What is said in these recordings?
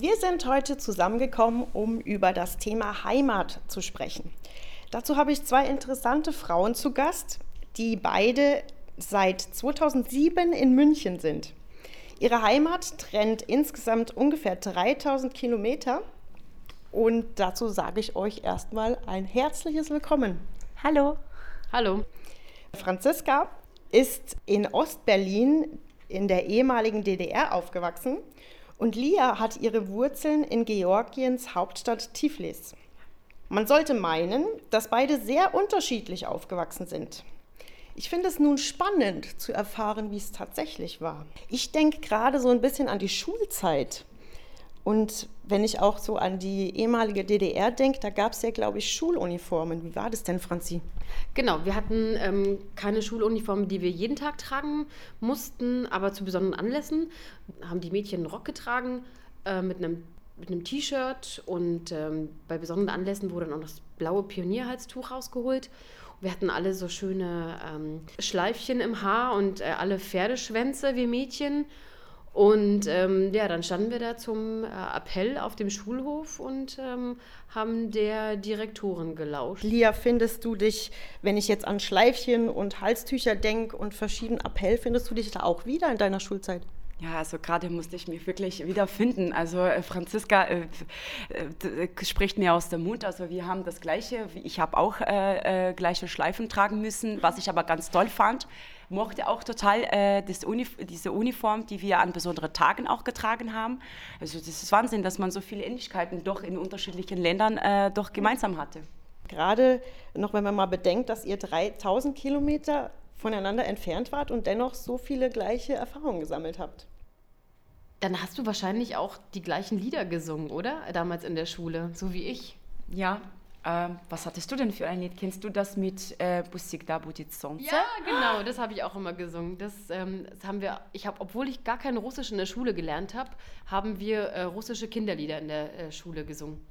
Wir sind heute zusammengekommen, um über das Thema Heimat zu sprechen. Dazu habe ich zwei interessante Frauen zu Gast, die beide seit 2007 in München sind. Ihre Heimat trennt insgesamt ungefähr 3000 Kilometer. Und dazu sage ich euch erstmal ein herzliches Willkommen. Hallo. Hallo. Franziska ist in Ostberlin in der ehemaligen DDR aufgewachsen und Lia hat ihre Wurzeln in Georgiens Hauptstadt Tiflis. Man sollte meinen, dass beide sehr unterschiedlich aufgewachsen sind. Ich finde es nun spannend zu erfahren, wie es tatsächlich war. Ich denke gerade so ein bisschen an die Schulzeit. Und wenn ich auch so an die ehemalige DDR denke, da gab es ja, glaube ich, Schuluniformen. Wie war das denn, Franzi? Genau, wir hatten ähm, keine Schuluniformen, die wir jeden Tag tragen mussten, aber zu besonderen Anlässen haben die Mädchen einen Rock getragen äh, mit einem mit einem T-Shirt und ähm, bei besonderen Anlässen wurde dann auch das blaue Pionierhalstuch rausgeholt. Wir hatten alle so schöne ähm, Schleifchen im Haar und äh, alle Pferdeschwänze wie Mädchen. Und ähm, ja, dann standen wir da zum äh, Appell auf dem Schulhof und ähm, haben der Direktorin gelauscht. Lia, findest du dich, wenn ich jetzt an Schleifchen und Halstücher denke und verschiedenen Appell, findest du dich da auch wieder in deiner Schulzeit? Ja, also gerade musste ich mich wirklich wiederfinden. Also äh, Franziska äh, äh, spricht mir aus dem Mund. Also wir haben das Gleiche. Ich habe auch äh, äh, gleiche Schleifen tragen müssen, was ich aber ganz toll fand. Mochte auch total äh, Uni diese Uniform, die wir an besonderen Tagen auch getragen haben. Also das ist Wahnsinn, dass man so viele Ähnlichkeiten doch in unterschiedlichen Ländern doch gemeinsam hatte. Gerade noch, wenn man mal bedenkt, dass ihr 3000 Kilometer voneinander entfernt wart und dennoch so viele gleiche Erfahrungen gesammelt habt. Dann hast du wahrscheinlich auch die gleichen Lieder gesungen, oder? Damals in der Schule, so wie ich. Ja. Äh, was hattest du denn für ein Lied? Kennst du das mit äh, Busik da Sonce? Ja, genau, das habe ich auch immer gesungen. Das, ähm, das haben wir, ich habe, obwohl ich gar kein Russisch in der Schule gelernt habe, haben wir äh, russische Kinderlieder in der äh, Schule gesungen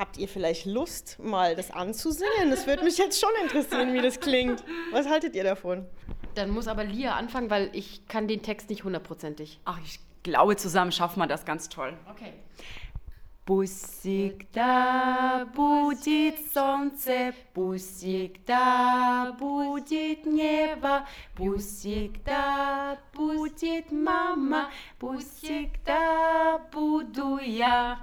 Habt ihr vielleicht Lust, mal das anzusingen? Das würde mich jetzt schon interessieren, wie das klingt. Was haltet ihr davon? Dann muss aber Lia anfangen, weil ich kann den Text nicht hundertprozentig. Ach, ich glaube, zusammen schaffen wir das ganz toll. Okay. Пусть да будет солнце, пусть да будет небо, пусть да будет мама, пусть да буду я.